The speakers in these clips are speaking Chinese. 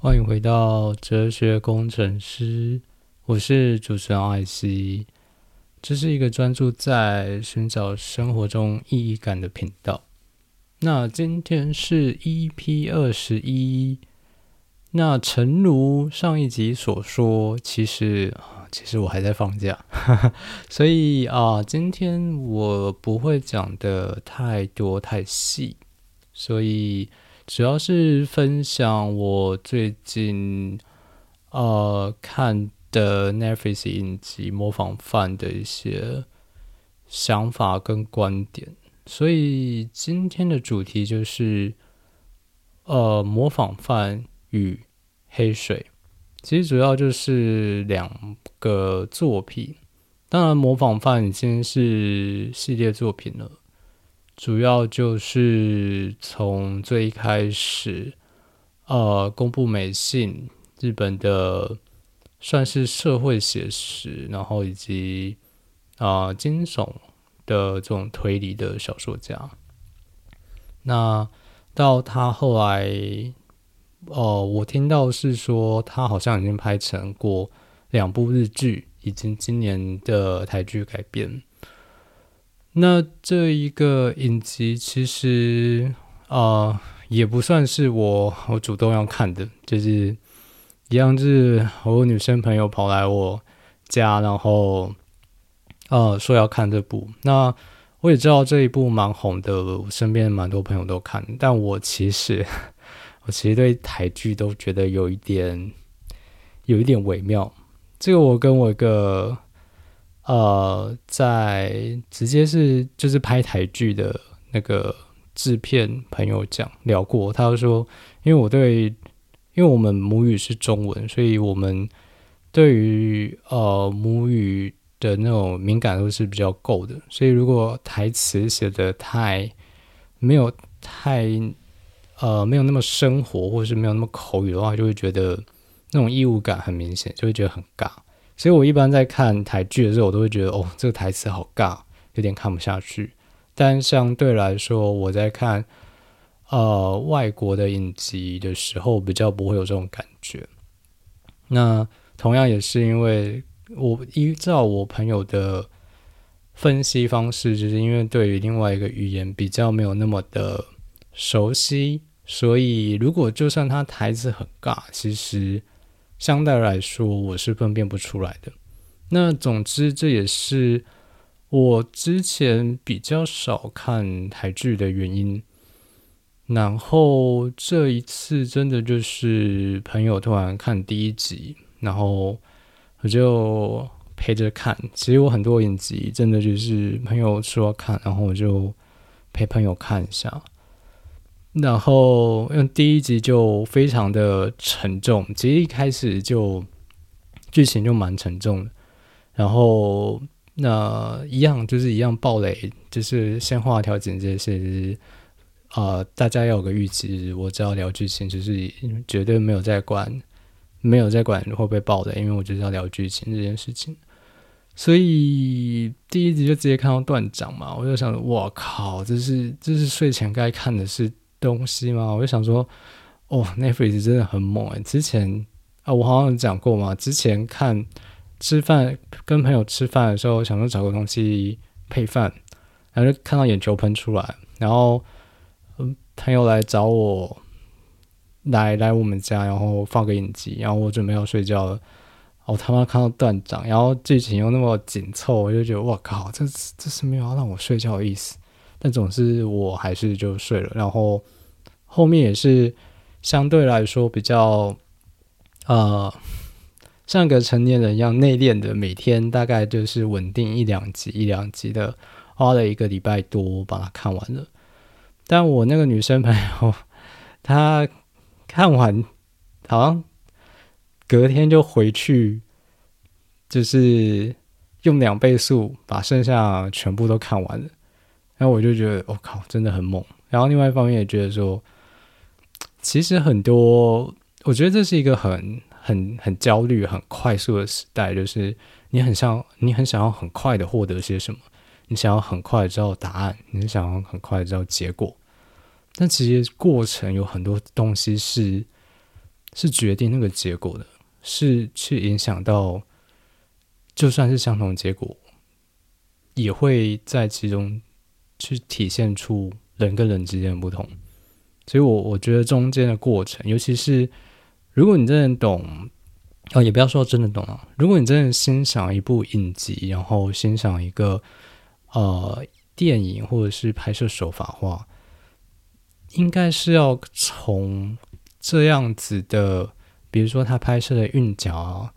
欢迎回到哲学工程师，我是主持人艾希。这是一个专注在寻找生活中意义感的频道。那今天是 EP 二十一。那诚如上一集所说，其实啊，其实我还在放假，所以啊，今天我不会讲的太多太细，所以主要是分享我最近呃看的 Netflix 影集《模仿犯》的一些想法跟观点。所以今天的主题就是呃模仿犯。与黑水，其实主要就是两个作品。当然，模仿犯已经是系列作品了。主要就是从最开始，呃，公布美信，日本的算是社会写实，然后以及啊惊悚的这种推理的小说家。那到他后来。哦，我听到是说他好像已经拍成过两部日剧，以及今年的台剧改编。那这一个影集其实啊，也不算是我我主动要看的，就是一样是我女生朋友跑来我家，然后呃说要看这部。那我也知道这一部蛮红的，我身边蛮多朋友都看，但我其实。我其实对台剧都觉得有一点，有一点微妙。这个我跟我一个呃，在直接是就是拍台剧的那个制片朋友讲聊过，他就说，因为我对，因为我们母语是中文，所以我们对于呃母语的那种敏感度是比较够的，所以如果台词写的太没有太。呃，没有那么生活，或是没有那么口语的话，就会觉得那种异物感很明显，就会觉得很尬。所以我一般在看台剧的时候，我都会觉得哦，这个台词好尬，有点看不下去。但相对来说，我在看呃外国的影集的时候，比较不会有这种感觉。那同样也是因为我依照我朋友的分析方式，就是因为对于另外一个语言比较没有那么的熟悉。所以，如果就算他台词很尬，其实相对来说我是分辨不出来的。那总之，这也是我之前比较少看台剧的原因。然后这一次真的就是朋友突然看第一集，然后我就陪着看。其实我很多影集真的就是朋友说看，然后我就陪朋友看一下。然后用第一集就非常的沉重，其实一开始就剧情就蛮沉重的。然后那一样就是一样暴雷，就是先画条简介是啊，大家要有个预期。我只要聊剧情，就是绝对没有在管，没有在管会不会爆雷，因为我就是要聊剧情这件事情。所以第一集就直接看到断掌嘛，我就想，我靠，这是这是睡前该看的是。东西吗？我就想说，哦，Netflix 真的很猛哎！之前啊，我好像讲过嘛，之前看吃饭跟朋友吃饭的时候，想说找个东西配饭，然后就看到眼球喷出来，然后嗯，朋友来找我，来来我们家，然后放个影集，然后我准备要睡觉了，我他妈看到断掌，然后剧情又那么紧凑，我就觉得我靠，这这是没有要让我睡觉的意思。但总是我还是就睡了，然后后面也是相对来说比较呃像个成年人一样内敛的，每天大概就是稳定一两集一两集的，花了一个礼拜多把它看完了。但我那个女生朋友她看完好像隔天就回去，就是用两倍速把剩下全部都看完了。然后我就觉得，我靠，真的很猛。然后另外一方面也觉得说，其实很多，我觉得这是一个很、很、很焦虑、很快速的时代，就是你很想，你很想要很快的获得些什么，你想要很快知道答案，你想要很快知道结果。但其实过程有很多东西是是决定那个结果的，是去影响到，就算是相同结果，也会在其中去体现出人跟人之间的不同。所以，我我觉得中间的过程，尤其是如果你真的懂，哦，也不要说真的懂啊，如果你真的欣赏一部影集，然后欣赏一个呃电影或者是拍摄手法的话。应该是要从这样子的，比如说他拍摄的韵脚啊，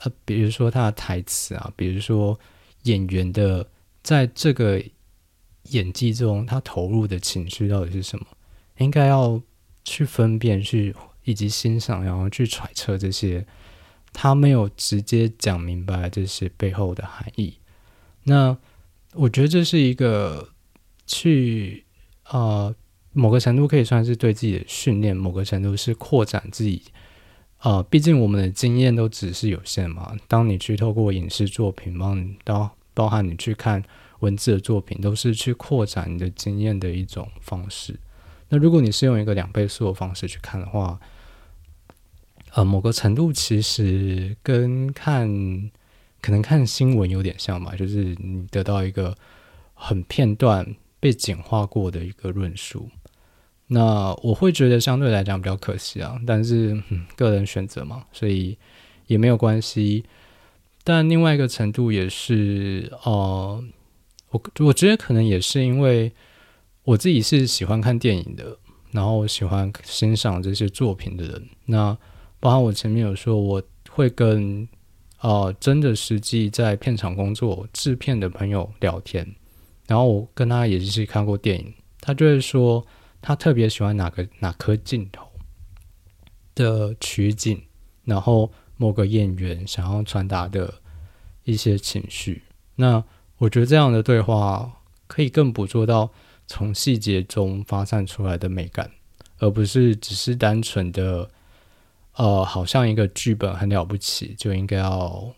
呃，比如说他的台词啊，比如说演员的在这个演技中他投入的情绪到底是什么，应该要去分辨、去以及欣赏，然后去揣测这些他没有直接讲明白这些背后的含义。那我觉得这是一个去啊。某个程度可以算是对自己的训练，某个程度是扩展自己。呃，毕竟我们的经验都只是有限嘛。当你去透过影视作品，帮你到包含你去看文字的作品，都是去扩展你的经验的一种方式。那如果你是用一个两倍速的方式去看的话，呃，某个程度其实跟看可能看新闻有点像吧，就是你得到一个很片段被简化过的一个论述。那我会觉得相对来讲比较可惜啊，但是个人选择嘛，所以也没有关系。但另外一个程度也是，呃，我我觉得可能也是因为我自己是喜欢看电影的，然后喜欢欣赏这些作品的人。那包括我前面有说，我会跟呃真的实际在片场工作制片的朋友聊天，然后我跟他也是看过电影，他就会说。他特别喜欢哪个哪颗镜头的取景，然后某个演员想要传达的一些情绪。那我觉得这样的对话可以更捕捉到从细节中发散出来的美感，而不是只是单纯的呃，好像一个剧本很了不起，就应该要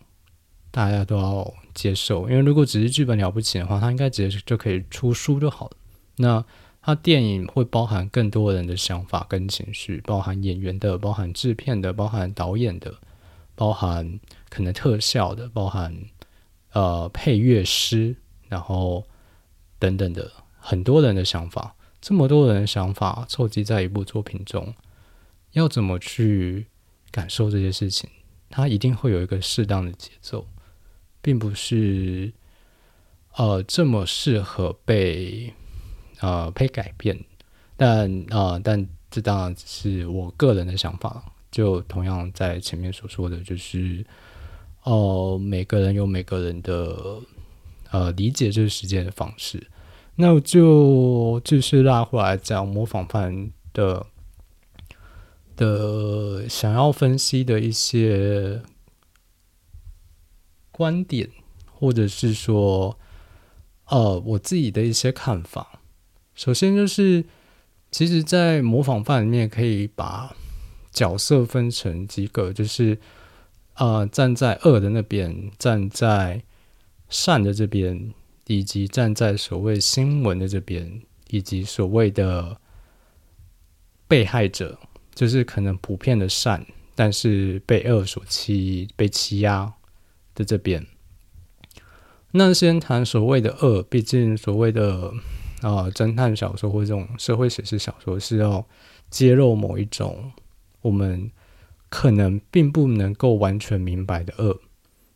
大家都要接受。因为如果只是剧本了不起的话，它应该直接就可以出书就好了。那它电影会包含更多人的想法跟情绪，包含演员的，包含制片的，包含导演的，包含可能特效的，包含呃配乐师，然后等等的很多人的想法，这么多人的想法凑集在一部作品中，要怎么去感受这些事情？它一定会有一个适当的节奏，并不是呃这么适合被。呃，被改变，但啊，但这当然是我个人的想法。就同样在前面所说的，就是哦，每个人有每个人的呃理解这个时间的方式。那就就是拉回来讲模仿犯的的想要分析的一些观点，或者是说呃我自己的一些看法。首先就是，其实，在模仿犯里面，可以把角色分成几个，就是呃，站在恶的那边，站在善的这边，以及站在所谓新闻的这边，以及所谓的被害者，就是可能普遍的善，但是被恶所欺、被欺压的这边。那先谈所谓的恶，毕竟所谓的。啊，侦探小说或这种社会写实小说是要揭露某一种我们可能并不能够完全明白的恶，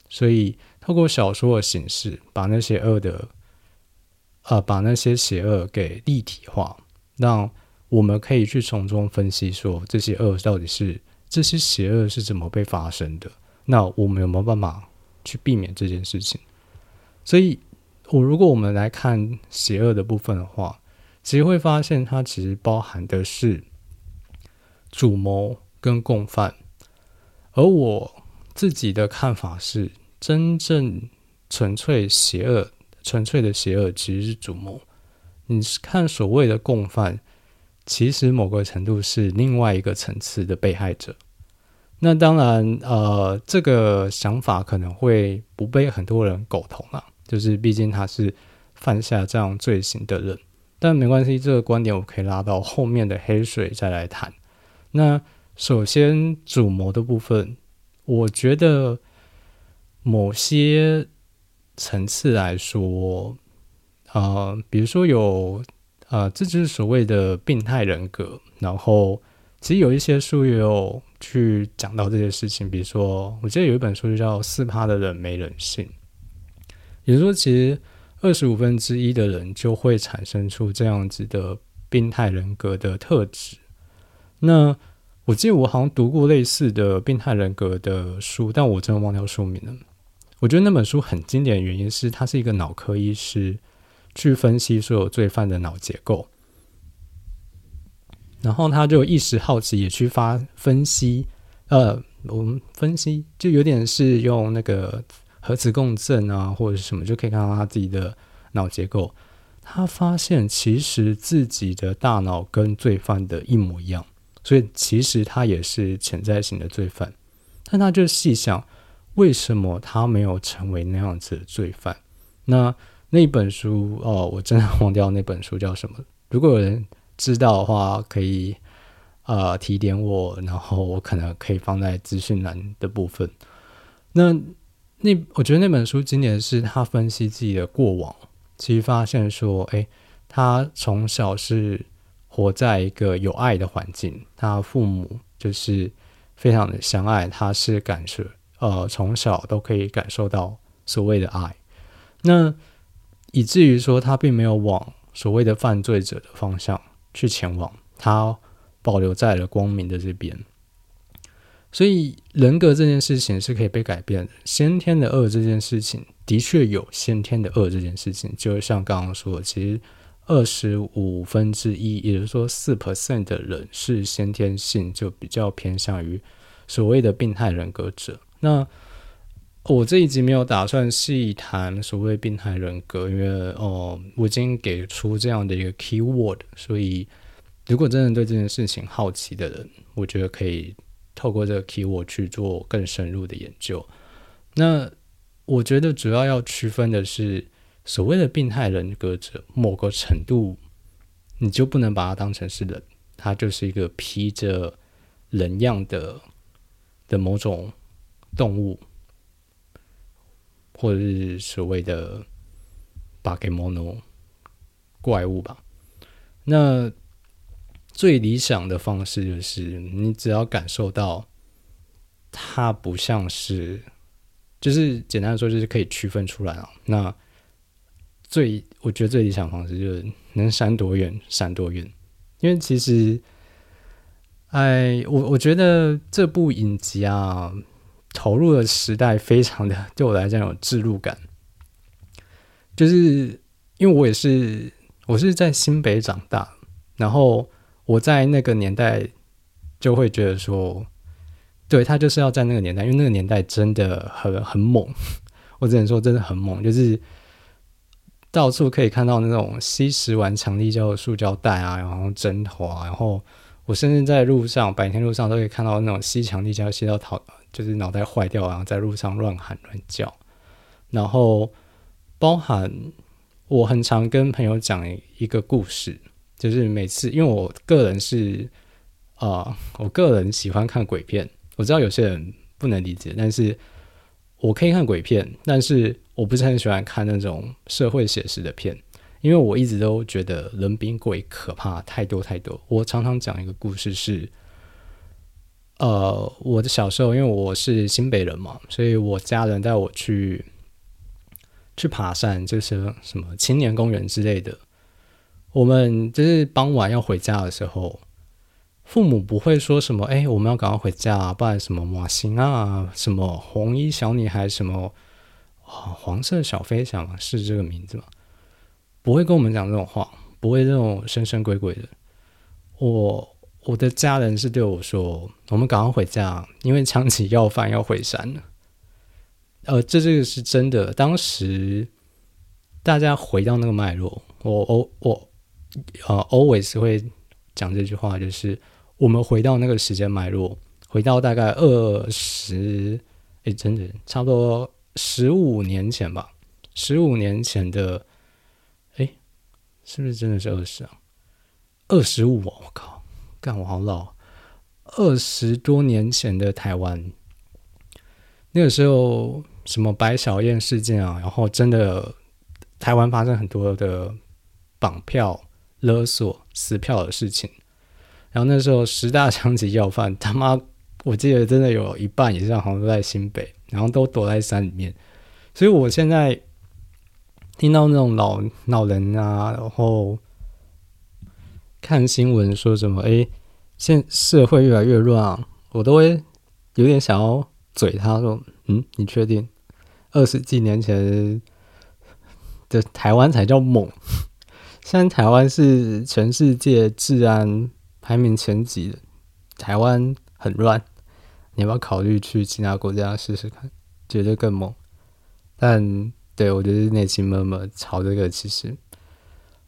所以透过小说的形式，把那些恶的，呃，把那些邪恶给立体化，让我们可以去从中分析说这些恶到底是这些邪恶是怎么被发生的，那我们有没有办法去避免这件事情？所以。我如果我们来看邪恶的部分的话，其实会发现它其实包含的是主谋跟共犯，而我自己的看法是，真正纯粹邪恶、纯粹的邪恶其实是主谋。你是看所谓的共犯，其实某个程度是另外一个层次的被害者。那当然，呃，这个想法可能会不被很多人苟同啊。就是，毕竟他是犯下这样罪行的人，但没关系，这个观点我可以拉到后面的黑水再来谈。那首先主谋的部分，我觉得某些层次来说，呃，比如说有呃，这就是所谓的病态人格。然后其实有一些书也有去讲到这些事情，比如说我记得有一本书就叫《四趴的人没人性》，也就是说，其实二十五分之一的人就会产生出这样子的病态人格的特质。那我记得我好像读过类似的病态人格的书，但我真的忘掉书名了。我觉得那本书很经典的原因是，它是一个脑科医师去分析所有罪犯的脑结构，然后他就一时好奇，也去发分析。呃，我们分析就有点是用那个核磁共振啊，或者是什么，就可以看到他自己的脑结构。他发现其实自己的大脑跟罪犯的一模一样。所以其实他也是潜在型的罪犯，但他就细想，为什么他没有成为那样子的罪犯？那那本书哦，我真的忘掉那本书叫什么。如果有人知道的话，可以呃提点我，然后我可能可以放在资讯栏的部分。那那我觉得那本书经典是他分析自己的过往，其实发现说，哎，他从小是。活在一个有爱的环境，他父母就是非常的相爱，他是感受呃从小都可以感受到所谓的爱，那以至于说他并没有往所谓的犯罪者的方向去前往，他保留在了光明的这边，所以人格这件事情是可以被改变的，先天的恶这件事情的确有先天的恶这件事情，就像刚刚说，其实。二十五分之一，也就是说四 percent 的人是先天性就比较偏向于所谓的病态人格者。那我这一集没有打算细谈所谓病态人格，因为哦，我已经给出这样的一个 key word，所以如果真的对这件事情好奇的人，我觉得可以透过这个 key word 去做更深入的研究。那我觉得主要要区分的是。所谓的病态人格者，某个程度，你就不能把它当成是人，他就是一个披着人样的的某种动物，或者是所谓的巴给莫诺怪物吧。那最理想的方式就是，你只要感受到它不像是，就是简单的说，就是可以区分出来啊。那最我觉得最理想方式就是能闪多远闪多远，因为其实，哎，我我觉得这部影集啊，投入的时代非常的对我来讲有置入感，就是因为我也是我是在新北长大，然后我在那个年代就会觉得说，对他就是要在那个年代，因为那个年代真的很很猛，我只能说真的很猛，就是。到处可以看到那种吸食完强力胶的塑胶袋啊，然后针头啊，然后我甚至在路上白天路上都可以看到那种吸强力胶吸到头，就是脑袋坏掉，然后在路上乱喊乱叫。然后包含我很常跟朋友讲一个故事，就是每次因为我个人是啊，我个人喜欢看鬼片，我知道有些人不能理解，但是我可以看鬼片，但是。我不是很喜欢看那种社会写实的片，因为我一直都觉得人比鬼可怕太多太多。我常常讲一个故事是，呃，我的小时候，因为我是新北人嘛，所以我家人带我去去爬山，就是什么青年公园之类的。我们就是傍晚要回家的时候，父母不会说什么，哎，我们要赶快回家，啊不然什么马行啊，什么红衣小女孩什么。黄色小飞翔是这个名字吗？不会跟我们讲这种话，不会这种神神鬼鬼的。我我的家人是对我说：“我们赶快回家，因为枪起要饭要回山了。”呃，这这个是真的。当时大家回到那个脉络，我我我呃，always 会讲这句话，就是我们回到那个时间脉络，回到大概二十，哎，真的差不多。十五年前吧，十五年前的，哎，是不是真的是二十啊？二十五，我靠，干我好老。二十多年前的台湾，那个时候什么白小燕事件啊，然后真的台湾发生很多的绑票、勒索、撕票的事情。然后那时候十大枪击要犯，他妈，我记得真的有一半以上好像都在新北，然后都躲在山里面。所以我现在听到那种老老人啊，然后看新闻说什么，哎，现社会越来越乱啊，我都会有点想要嘴他说，嗯，你确定二十几年前的台湾才叫猛？现在台湾是全世界治安。排名前几的台湾很乱，你要不要考虑去其他国家试试看？绝对更猛。但对我觉得内心默默吵这个其实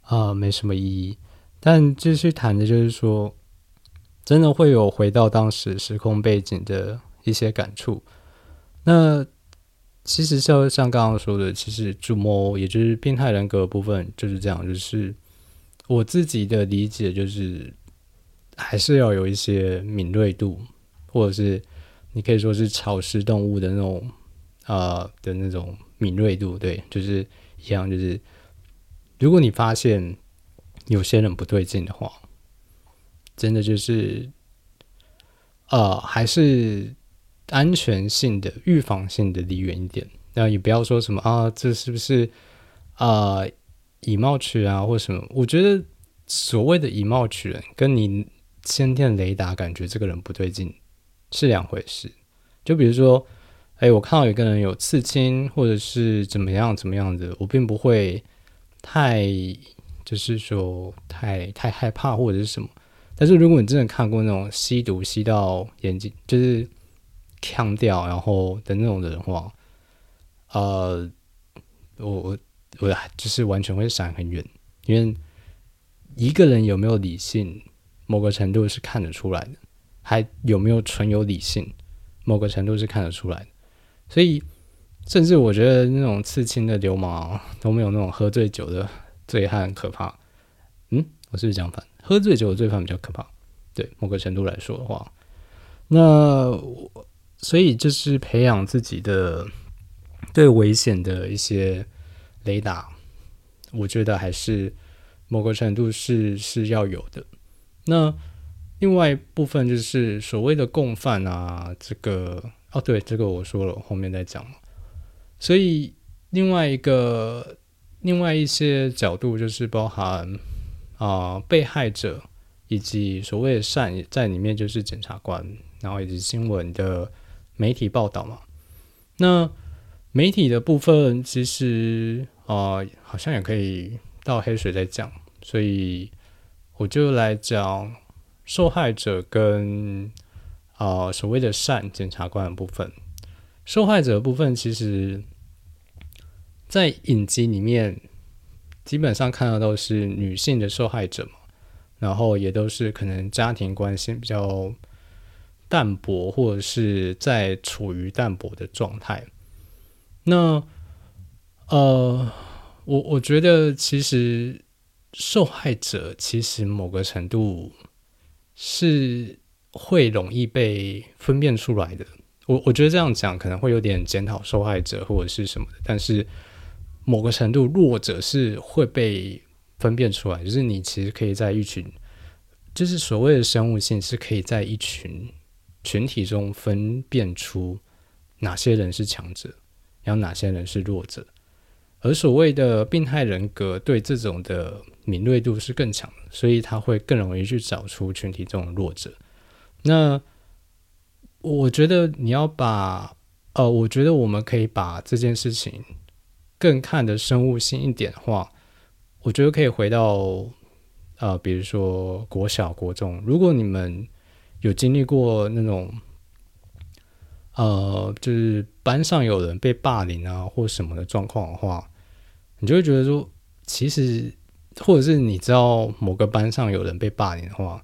啊没什么意义。但继续谈的就是说，真的会有回到当时时空背景的一些感触。那其实像像刚刚说的，其实主谋也就是变态人格部分就是这样，就是我自己的理解就是。还是要有一些敏锐度，或者是你可以说是草食动物的那种啊的那种敏锐度，对，就是一样，就是如果你发现有些人不对劲的话，真的就是呃，还是安全性的、预防性的离远一点。那也不要说什么啊，这是不是啊以貌取人啊，或什么？我觉得所谓的以貌取人，跟你。先天雷达感觉这个人不对劲是两回事。就比如说，哎，我看到有个人有刺青，或者是怎么样怎么样的，我并不会太就是说太太害怕或者是什么。但是如果你真的看过那种吸毒吸到眼睛就是呛掉然后的那种人的话，呃，我我我就是完全会闪很远，因为一个人有没有理性？某个程度是看得出来的，还有没有纯有理性？某个程度是看得出来的，所以甚至我觉得那种刺青的流氓都没有那种喝醉酒的醉汉可怕。嗯，我是不是讲反？喝醉酒的罪犯比较可怕。对某个程度来说的话，那所以就是培养自己的对危险的一些雷达，我觉得还是某个程度是是要有的。那另外一部分就是所谓的共犯啊，这个哦，对，这个我说了，后面再讲所以另外一个另外一些角度就是包含啊被害者以及所谓的善在里面就是检察官，然后以及新闻的媒体报道嘛。那媒体的部分其实啊好像也可以到黑水再讲，所以。我就来讲受害者跟啊所谓的善检察官的部分。受害者部分，其实，在影集里面基本上看到都是女性的受害者嘛，然后也都是可能家庭关系比较淡薄，或者是在处于淡薄的状态。那呃，我我觉得其实。受害者其实某个程度是会容易被分辨出来的。我我觉得这样讲可能会有点检讨受害者或者是什么的，但是某个程度弱者是会被分辨出来，就是你其实可以在一群，就是所谓的生物性是可以在一群群体中分辨出哪些人是强者，然后哪些人是弱者。而所谓的病态人格对这种的敏锐度是更强，所以他会更容易去找出群体中的弱者。那我觉得你要把呃，我觉得我们可以把这件事情更看的生物性一点的话，我觉得可以回到呃，比如说国小、国中，如果你们有经历过那种呃，就是班上有人被霸凌啊或什么的状况的话。你就会觉得说，其实，或者是你知道某个班上有人被霸凌的话，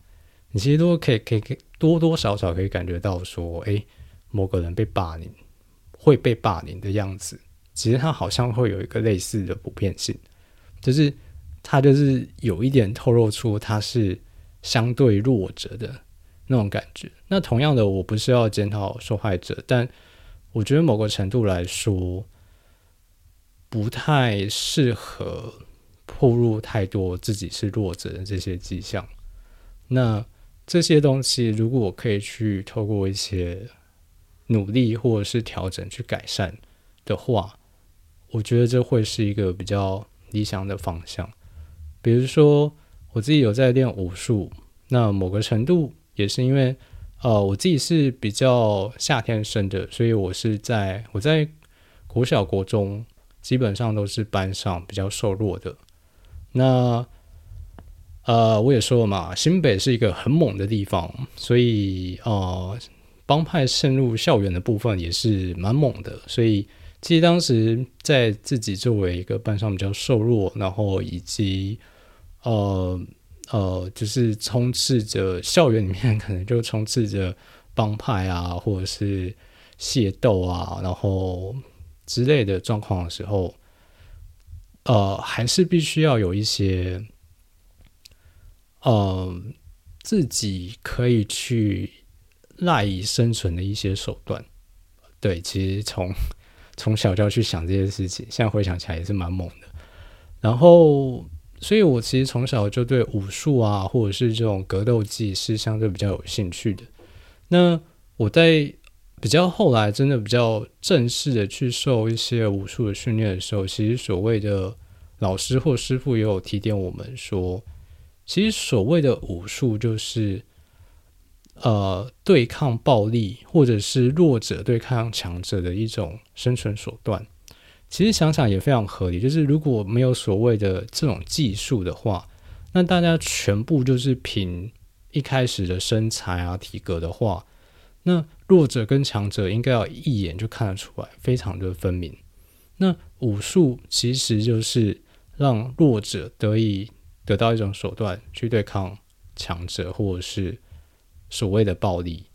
你其实都可以可以可以多多少少可以感觉到说，哎，某个人被霸凌会被霸凌的样子，其实他好像会有一个类似的普遍性，就是他就是有一点透露出他是相对弱者的那种感觉。那同样的，我不是要检讨受害者，但我觉得某个程度来说，不太适合暴露太多自己是弱者的这些迹象。那这些东西，如果我可以去透过一些努力或者是调整去改善的话，我觉得这会是一个比较理想的方向。比如说，我自己有在练武术，那某个程度也是因为。呃，我自己是比较夏天生的，所以我是在我在国小国中基本上都是班上比较瘦弱的。那呃，我也说了嘛，新北是一个很猛的地方，所以呃，帮派渗入校园的部分也是蛮猛的。所以其实当时在自己作为一个班上比较瘦弱，然后以及呃。呃，就是充斥着校园里面，可能就充斥着帮派啊，或者是械斗啊，然后之类的状况的时候，呃，还是必须要有一些，呃，自己可以去赖以生存的一些手段。对，其实从从小就要去想这些事情，现在回想起来也是蛮猛的。然后。所以，我其实从小就对武术啊，或者是这种格斗技是相对比较有兴趣的。那我在比较后来真的比较正式的去受一些武术的训练的时候，其实所谓的老师或师傅也有提点我们说，其实所谓的武术就是呃对抗暴力或者是弱者对抗强者的一种生存手段。其实想想也非常合理，就是如果没有所谓的这种技术的话，那大家全部就是凭一开始的身材啊、体格的话，那弱者跟强者应该要一眼就看得出来，非常的分明。那武术其实就是让弱者得以得到一种手段去对抗强者，或者是所谓的暴力。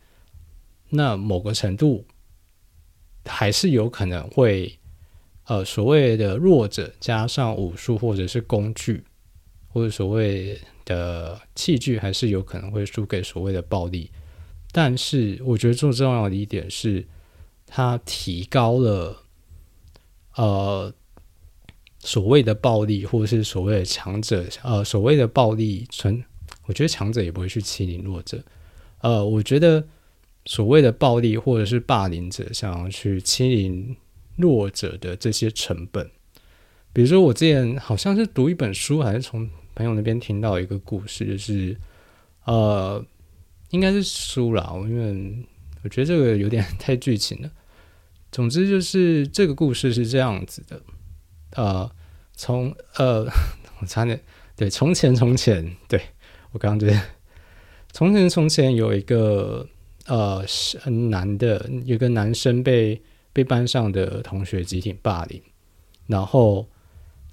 那某个程度还是有可能会。呃，所谓的弱者加上武术或者是工具，或者所谓的器具，还是有可能会输给所谓的暴力。但是，我觉得最重要的一点是，它提高了呃所谓的暴力，或者是所谓的强者，呃，所谓的暴力存，我觉得强者也不会去欺凌弱者。呃，我觉得所谓的暴力或者是霸凌者想要去欺凌。弱者的这些成本，比如说我之前好像是读一本书，还是从朋友那边听到一个故事，就是呃，应该是输了，因为我觉得这个有点 太剧情了。总之就是这个故事是这样子的，呃，从呃，我差点对，从前从前，对我刚刚觉得 从前从前有一个呃是男的，有个男生被。被班上的同学集体霸凌，然后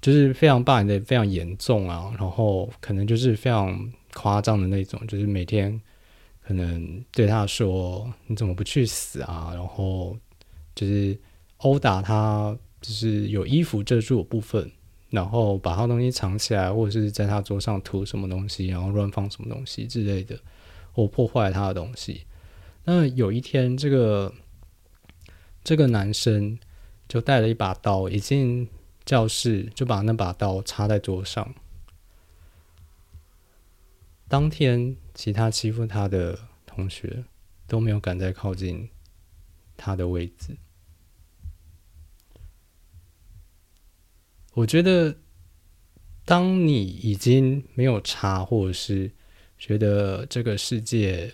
就是非常霸凌的非常严重啊，然后可能就是非常夸张的那种，就是每天可能对他说你怎么不去死啊，然后就是殴打他，就是有衣服遮住部分，然后把他东西藏起来，或者是在他桌上涂什么东西，然后乱放什么东西之类的，或破坏他的东西。那有一天这个。这个男生就带了一把刀，一进教室就把那把刀插在桌上。当天，其他欺负他的同学都没有敢再靠近他的位置。我觉得，当你已经没有差，或者是觉得这个世界，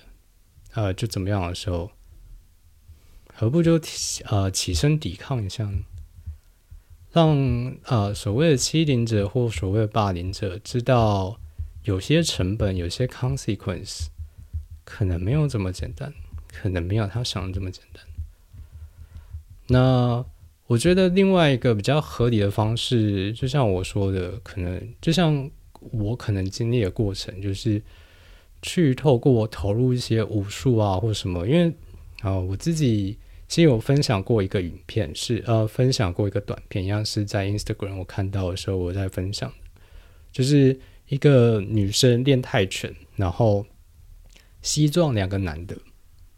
呃，就怎么样的时候。何不就呃起身抵抗一下，让呃所谓的欺凌者或所谓的霸凌者知道，有些成本、有些 consequence 可能没有这么简单，可能没有他想的这么简单。那我觉得另外一个比较合理的方式，就像我说的，可能就像我可能经历的过程，就是去透过投入一些武术啊或什么，因为啊我自己。其实有分享过一个影片，是呃分享过一个短片，一样是在 Instagram 我看到的时候，我在分享，就是一个女生练泰拳，然后西撞两个男的，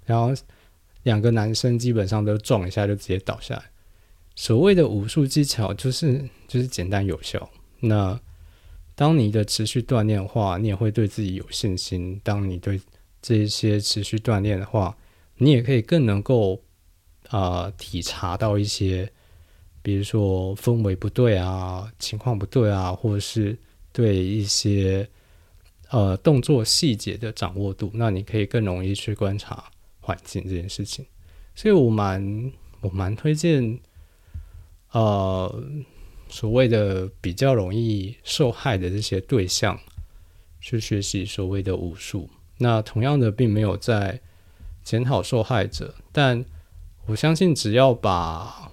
然后两个男生基本上都撞一下就直接倒下来。所谓的武术技巧就是就是简单有效。那当你的持续锻炼的话，你也会对自己有信心。当你对这些持续锻炼的话，你也可以更能够啊体察到一些，比如说氛围不对啊，情况不对啊，或者是对一些呃动作细节的掌握度，那你可以更容易去观察环境这件事情。所以我蛮我蛮推荐。呃，所谓的比较容易受害的这些对象，去学习所谓的武术。那同样的，并没有在检讨受害者，但我相信，只要把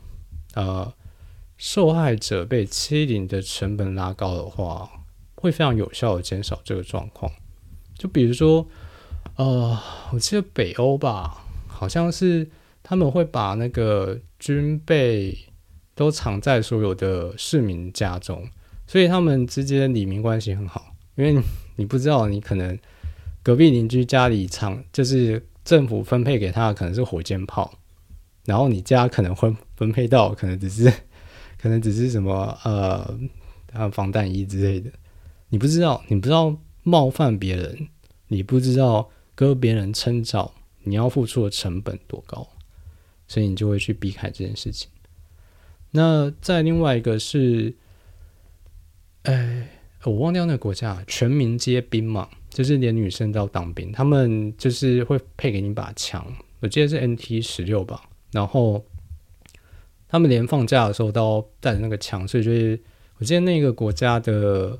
呃受害者被欺凌的成本拉高的话，会非常有效的减少这个状况。就比如说，呃，我记得北欧吧，好像是他们会把那个军备。都藏在所有的市民家中，所以他们之间里民关系很好。因为你不知道，你可能隔壁邻居家里藏，就是政府分配给他的可能是火箭炮，然后你家可能会分配到可能只是可能只是什么呃防弹衣之类的。你不知道，你不知道冒犯别人，你不知道割别人称兆，你要付出的成本多高，所以你就会去避开这件事情。那再另外一个是，哎，我忘掉那个国家，全民皆兵嘛，就是连女生都要当兵，他们就是会配给你把枪，我记得是 NT 十六吧，然后他们连放假的时候都要带着那个枪，所以就是我记得那个国家的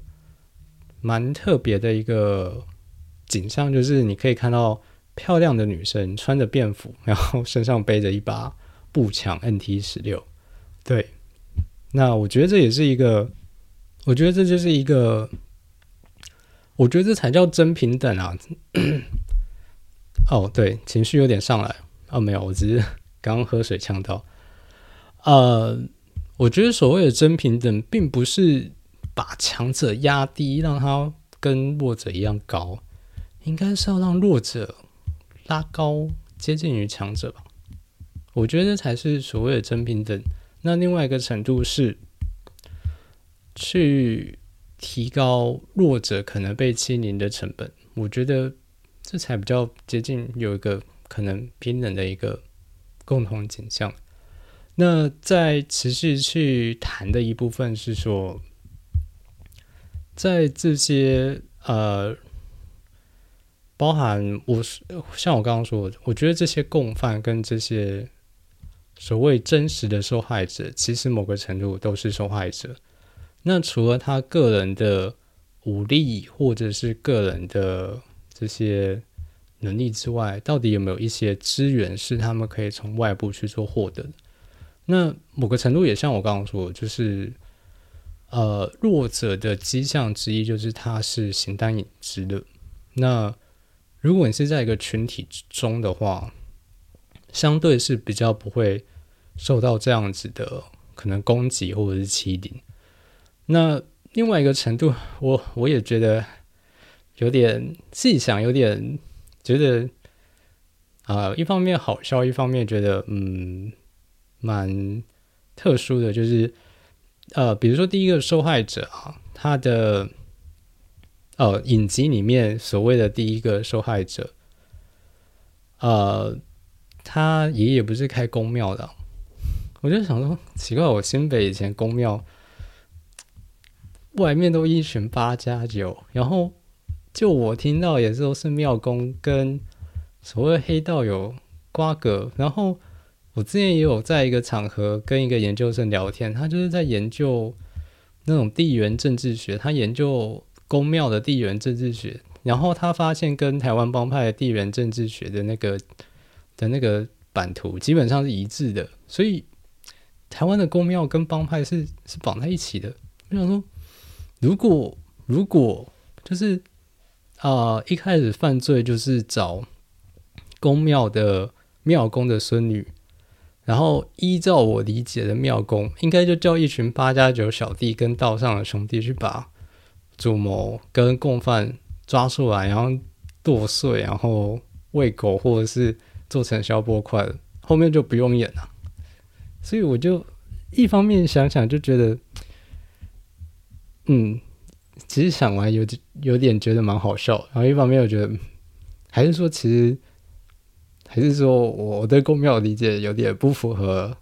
蛮特别的一个景象，就是你可以看到漂亮的女生穿着便服，然后身上背着一把步枪 NT 十六。对，那我觉得这也是一个，我觉得这就是一个，我觉得这才叫真平等啊！哦，对，情绪有点上来啊，没有，我只是刚喝水呛到。呃，我觉得所谓的真平等，并不是把强者压低，让他跟弱者一样高，应该是要让弱者拉高，接近于强者吧。我觉得这才是所谓的真平等。那另外一个程度是，去提高弱者可能被欺凌的成本，我觉得这才比较接近有一个可能平等的一个共同景象。那在持续去谈的一部分是说，在这些呃，包含我是像我刚刚说，我觉得这些共犯跟这些。所谓真实的受害者，其实某个程度都是受害者。那除了他个人的武力或者是个人的这些能力之外，到底有没有一些资源是他们可以从外部去做获得的？那某个程度也像我刚刚说，就是呃，弱者的迹象之一就是他是形单影只的。那如果你是在一个群体之中的话，相对是比较不会。受到这样子的可能攻击或者是欺凌，那另外一个程度，我我也觉得有点细想，有点觉得啊，一方面好笑，一方面觉得嗯蛮特殊的，就是呃，比如说第一个受害者啊，他的呃影集里面所谓的第一个受害者，呃，他爷爷不是开公庙的。我就想说，奇怪，我新北以前公庙外面都一群八加九，然后就我听到也是都是庙公跟所谓黑道有瓜葛。然后我之前也有在一个场合跟一个研究生聊天，他就是在研究那种地缘政治学，他研究公庙的地缘政治学，然后他发现跟台湾帮派的地缘政治学的那个的那个版图基本上是一致的，所以。台湾的公庙跟帮派是是绑在一起的。我想说，如果如果就是啊，一开始犯罪就是找公庙的庙公的孙女，然后依照我理解的庙公，应该就叫一群八加九小弟跟道上的兄弟去把主谋跟共犯抓出来，然后剁碎，然后喂狗，或者是做成消波块，后面就不用演了。所以我就一方面想想就觉得，嗯，其实想完有有点觉得蛮好笑，然后一方面又觉得，还是说其实还是说我对公庙的理解有点不符合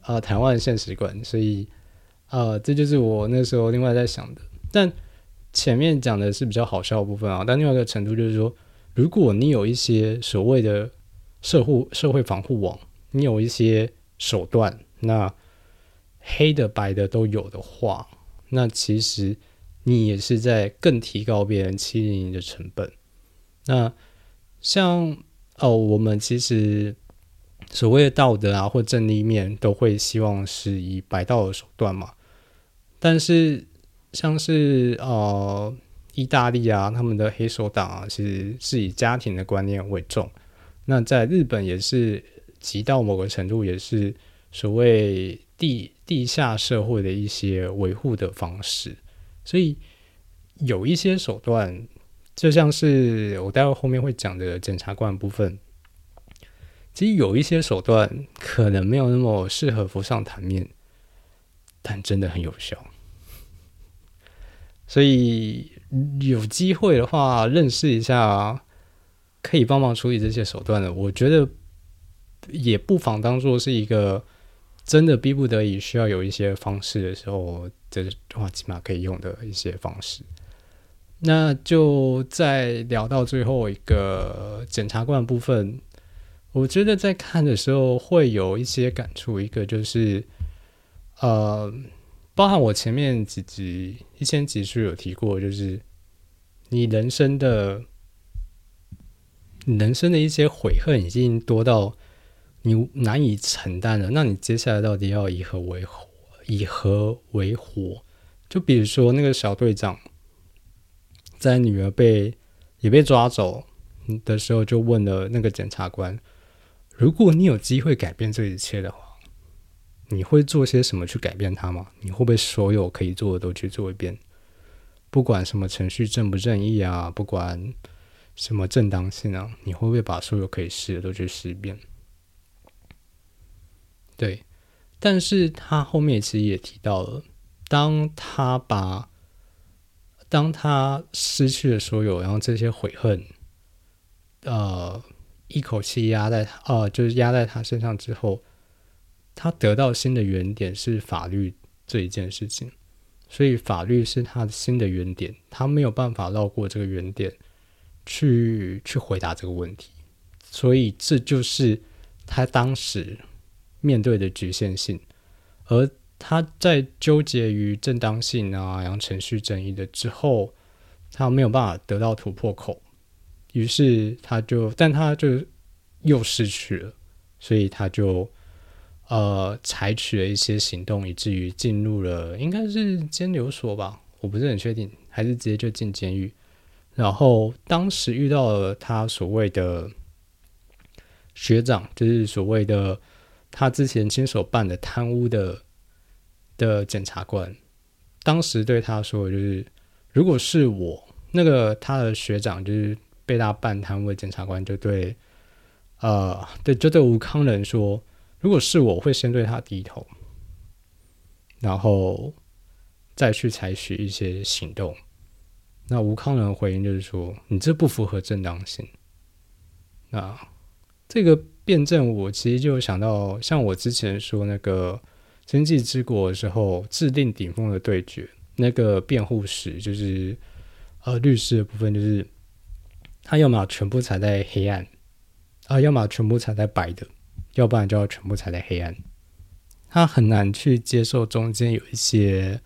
啊台湾现实观，所以啊这就是我那时候另外在想的。但前面讲的是比较好笑的部分啊，但另外一个程度就是说，如果你有一些所谓的社会社会防护网，你有一些。手段，那黑的白的都有的话，那其实你也是在更提高别人欺凌你的成本。那像哦，我们其实所谓的道德啊或正立面，都会希望是以白道的手段嘛。但是像是呃意大利啊，他们的黑手党啊，其实是以家庭的观念为重。那在日本也是。极到某个程度，也是所谓地地下社会的一些维护的方式，所以有一些手段，就像是我待会后面会讲的检察官部分，其实有一些手段可能没有那么适合浮上台面，但真的很有效。所以有机会的话，认识一下可以帮忙处理这些手段的，我觉得。也不妨当做是一个真的逼不得已需要有一些方式的时候，这话起码可以用的一些方式。那就再聊到最后一个检察官部分，我觉得在看的时候会有一些感触。一个就是，呃，包含我前面几集一千集是有提过，就是你人生的人生的一些悔恨已经多到。你难以承担了，那你接下来到底要以何为活？以何为活？就比如说那个小队长，在女儿被也被抓走的时候，就问了那个检察官：如果你有机会改变这一切的话，你会做些什么去改变它吗？你会不会所有可以做的都去做一遍？不管什么程序正不正义啊，不管什么正当性啊，你会不会把所有可以试的都去试一遍？对，但是他后面其实也提到了，当他把当他失去了所有，然后这些悔恨，呃，一口气压在呃，就是压在他身上之后，他得到新的原点是法律这一件事情，所以法律是他的新的原点，他没有办法绕过这个原点去去回答这个问题，所以这就是他当时。面对的局限性，而他在纠结于正当性啊，然后程序正义的之后，他没有办法得到突破口，于是他就，但他就又失去了，所以他就呃采取了一些行动，以至于进入了应该是监留所吧，我不是很确定，还是直接就进监狱。然后当时遇到了他所谓的学长，就是所谓的。他之前亲手办的贪污的的检察官，当时对他说：“就是如果是我那个他的学长，就是被他办贪污的检察官，就对，呃，对，就对吴康仁说，如果是我会先对他低头，然后再去采取一些行动。那吴康仁回应就是说，你这不符合正当性。那这个。”辩证，我其实就想到，像我之前说那个经济之国的时候，制定顶峰的对决，那个辩护时就是呃律师的部分，就是他要么全部踩在黑暗，啊，要么全部踩在白的，要不然就要全部踩在黑暗，他很难去接受中间有一些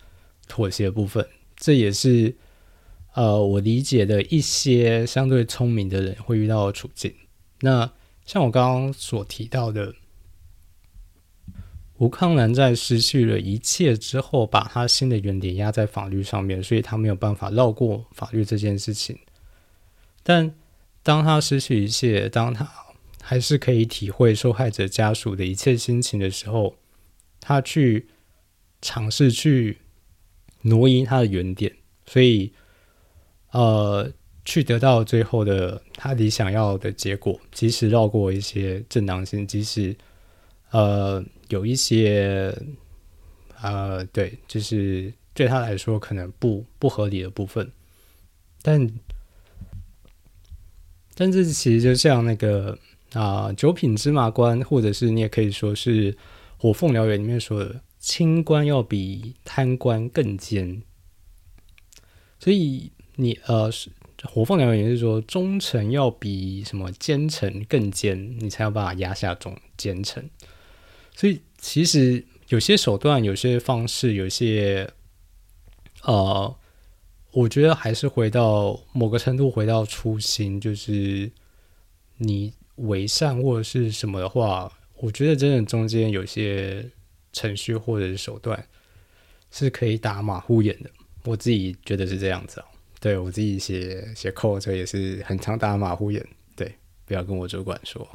妥协部分，这也是呃我理解的一些相对聪明的人会遇到的处境。那像我刚刚所提到的，吴康南在失去了一切之后，把他新的原点压在法律上面，所以他没有办法绕过法律这件事情。但当他失去一切，当他还是可以体会受害者家属的一切心情的时候，他去尝试去挪移他的原点，所以，呃。去得到最后的他理想要的结果，即使绕过一些正当性，即使呃有一些呃对，就是对他来说可能不不合理的部分，但但这其实就像那个啊九品芝麻官，或者是你也可以说是火凤燎原里面说的，清官要比贪官更奸，所以你呃。火凤燎原也是说，忠臣要比什么奸臣更奸，你才有办法压下忠奸臣。所以其实有些手段、有些方式、有些呃，我觉得还是回到某个程度，回到初心，就是你为善或者是什么的话，我觉得真的中间有些程序或者是手段是可以打马虎眼的。我自己觉得是这样子啊。对我自己写写扣车也是很常打马虎眼，对，不要跟我主管说。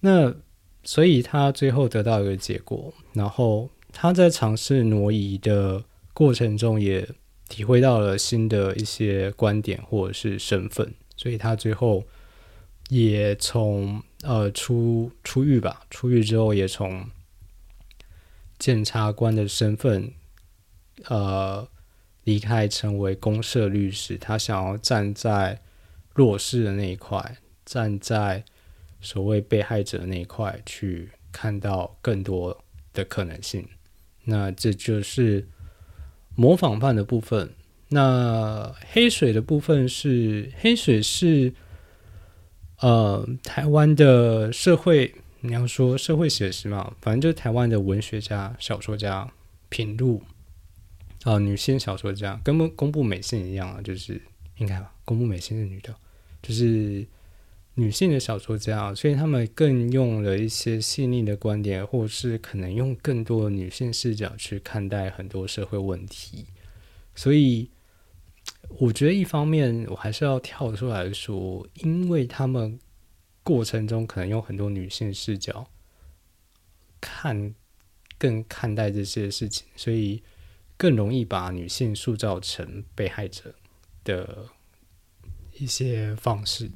那所以他最后得到一个结果，然后他在尝试挪移的过程中，也体会到了新的一些观点或者是身份，所以他最后也从呃出出狱吧，出狱之后也从检察官的身份，呃。离开，成为公社律师，他想要站在弱势的那一块，站在所谓被害者那一块，去看到更多的可能性。那这就是模仿犯的部分。那黑水的部分是黑水是呃台湾的社会，你要说社会写实嘛，反正就是台湾的文学家、小说家品路。啊，女性小说家跟公布美信一样啊，就是应该吧？公布美信是女的，就是女性的小说家，所以他们更用了一些细腻的观点，或是可能用更多的女性视角去看待很多社会问题。所以，我觉得一方面我还是要跳出来说，因为他们过程中可能用很多女性视角看，更看待这些事情，所以。更容易把女性塑造成被害者的一些方式，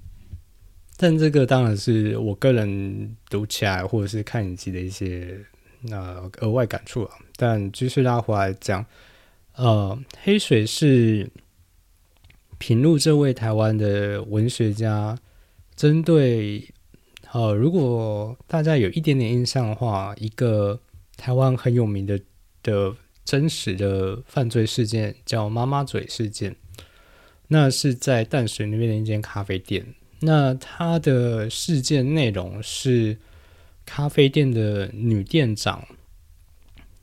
但这个当然是我个人读起来或者是看影集的一些那额外感触啊。但继续拉回来讲，呃，黑水是平路这位台湾的文学家，针对呃，如果大家有一点点印象的话，一个台湾很有名的的。真实的犯罪事件叫“妈妈嘴事件”，那是在淡水那边的一间咖啡店。那它的事件内容是咖啡店的女店长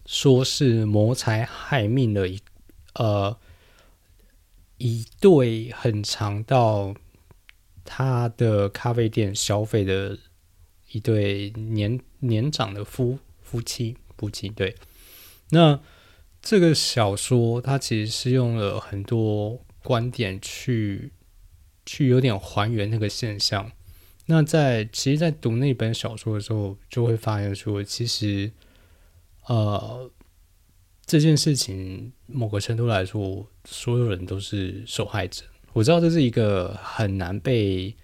说是谋财害命的一呃一对很长到他的咖啡店消费的一对年年长的夫夫妻夫妻对那。这个小说它其实是用了很多观点去去有点还原那个现象。那在其实，在读那本小说的时候，就会发现说，其实呃这件事情某个程度来说，所有人都是受害者。我知道这是一个很难被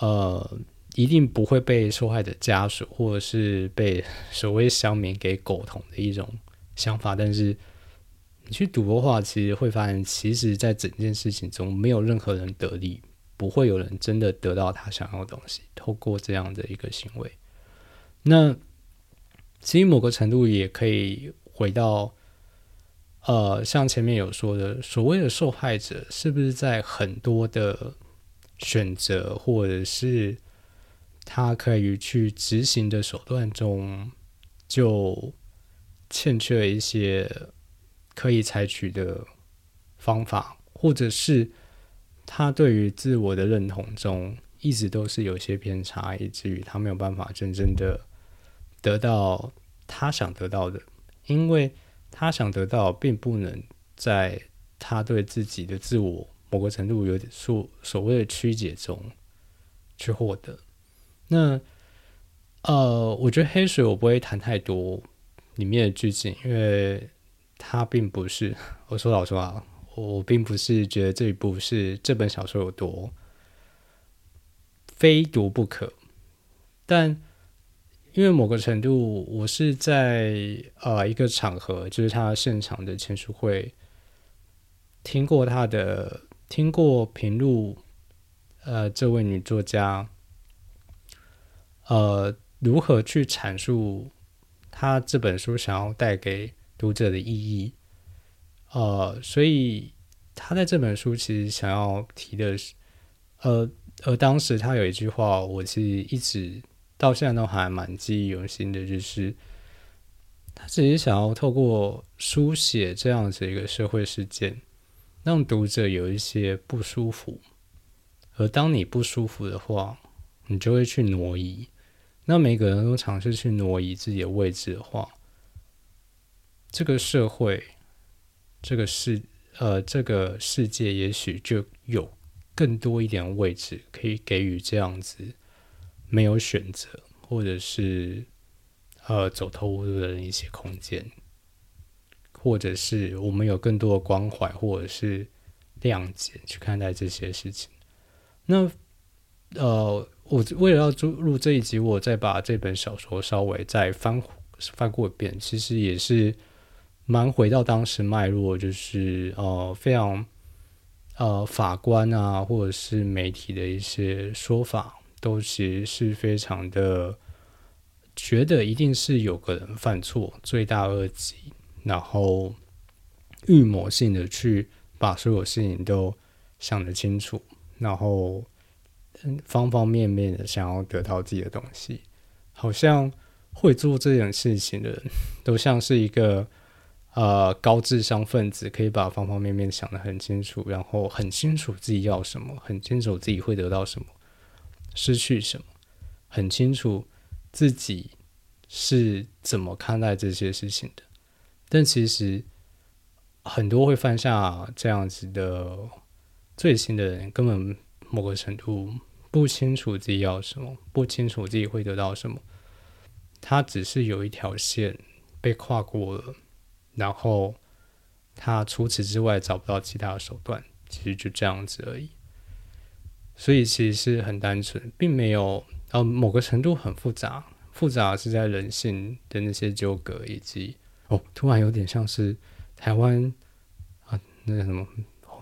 呃一定不会被受害者家属或者是被所谓乡民给苟同的一种。想法，但是你去赌的话，其实会发现，其实，在整件事情中，没有任何人得利，不会有人真的得到他想要的东西。透过这样的一个行为，那其实某个程度也可以回到，呃，像前面有说的，所谓的受害者，是不是在很多的选择，或者是他可以去执行的手段中，就。欠缺一些可以采取的方法，或者是他对于自我的认同中一直都是有些偏差，以至于他没有办法真正的得到他想得到的，因为他想得到，并不能在他对自己的自我某个程度有点所所谓的曲解中去获得。那呃，我觉得黑水我不会谈太多。里面的剧情，因为它并不是 我说老实话，我并不是觉得这一部是这本小说有多非读不可，但因为某个程度，我是在呃一个场合，就是他现场的签书会，听过他的，听过平路，呃，这位女作家，呃，如何去阐述他这本书想要带给读者的意义，呃，所以他在这本书其实想要提的是，呃。而当时他有一句话，我其实一直到现在都还蛮记忆犹新的，就是他只是想要透过书写这样子一个社会事件，让读者有一些不舒服。而当你不舒服的话，你就会去挪移。那每个人都尝试去挪移自己的位置的话，这个社会，这个世，呃，这个世界也许就有。更多一点位置可以给予这样子没有选择，或者是呃走投无路的人一些空间，或者是我们有更多的关怀或者是谅解去看待这些事情。那呃，我为了要录录这一集，我再把这本小说稍微再翻翻过一遍，其实也是蛮回到当时脉络，就是呃非常。呃，法官啊，或者是媒体的一些说法，都其实是非常的觉得一定是有个人犯错，罪大恶极，然后预谋性的去把所有事情都想得清楚，然后方方面面的想要得到自己的东西，好像会做这件事情的人都像是一个。呃，高智商分子可以把方方面面想得很清楚，然后很清楚自己要什么，很清楚自己会得到什么，失去什么，很清楚自己是怎么看待这些事情的。但其实很多会犯下这样子的罪行的人，根本某个程度不清楚自己要什么，不清楚自己会得到什么，他只是有一条线被跨过了。然后他除此之外找不到其他的手段，其实就这样子而已。所以其实是很单纯，并没有呃某个程度很复杂，复杂是在人性的那些纠葛，以及哦突然有点像是台湾啊那个什么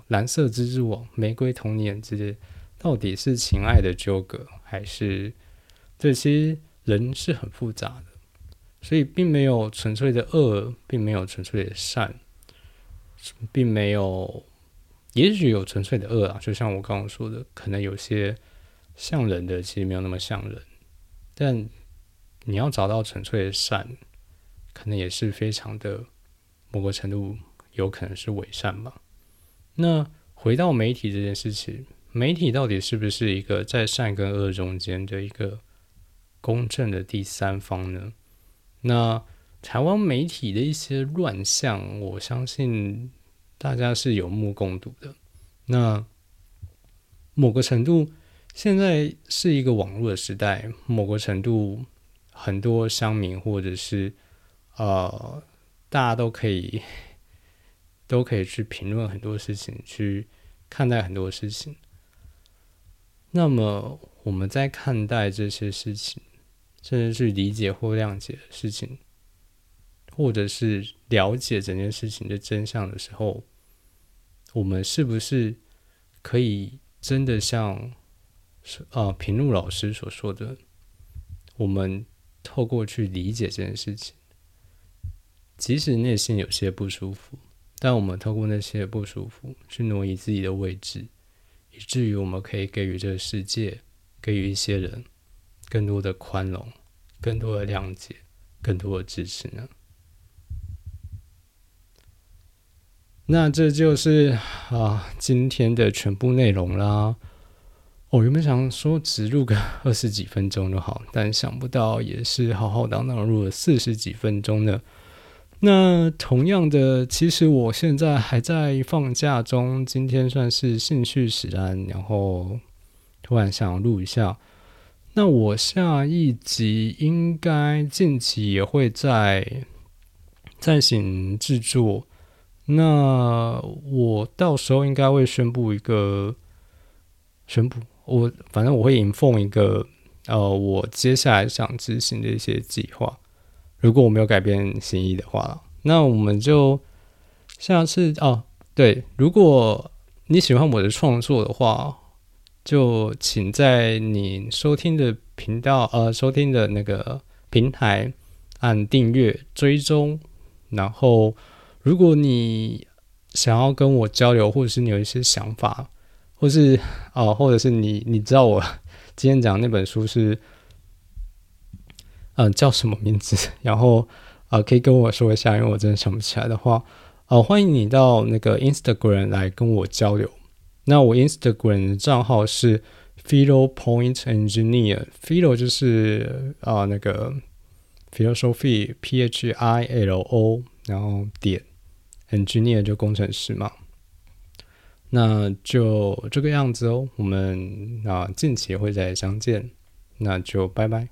蓝色蜘蛛网、玫瑰童年这些，到底是情爱的纠葛，还是这些人是很复杂的。所以并没有纯粹的恶，并没有纯粹的善，并没有，也许有纯粹的恶啊。就像我刚刚说的，可能有些像人的，其实没有那么像人。但你要找到纯粹的善，可能也是非常的某个程度有可能是伪善吧。那回到媒体这件事情，媒体到底是不是一个在善跟恶中间的一个公正的第三方呢？那台湾媒体的一些乱象，我相信大家是有目共睹的。那某个程度，现在是一个网络的时代，某个程度，很多乡民或者是呃，大家都可以都可以去评论很多事情，去看待很多事情。那么我们在看待这些事情。甚至去理解或谅解事情，或者是了解整件事情的真相的时候，我们是不是可以真的像啊平路老师所说的，我们透过去理解这件事情，即使内心有些不舒服，但我们透过那些不舒服去挪移自己的位置，以至于我们可以给予这个世界，给予一些人。更多的宽容，更多的谅解，更多的支持呢？那这就是啊今天的全部内容啦。我原本想说只录个 二十几分钟就好，但想不到也是浩浩荡荡录了四十几分钟呢。那同样的，其实我现在还在放假中，今天算是兴趣使然，然后突然想录一下。那我下一集应该近期也会在在行制作。那我到时候应该会宣布一个宣布，我反正我会引奉一个呃，我接下来想执行的一些计划。如果我没有改变心意的话，那我们就下次哦，对，如果你喜欢我的创作的话，就请在你收听的频道呃，收听的那个平台按订阅追踪，然后。如果你想要跟我交流，或者是你有一些想法，或是哦，或者是你你知道我今天讲那本书是嗯叫什么名字，然后啊可以跟我说一下，因为我真的想不起来的话，哦欢迎你到那个 Instagram 来跟我交流。那我 Instagram 账号是 Philo Point Engineer，Philo 就是啊那个 Philosophy P H I L O，然后点。engineer 就工程师嘛，那就这个样子哦。我们啊近期会再相见，那就拜拜。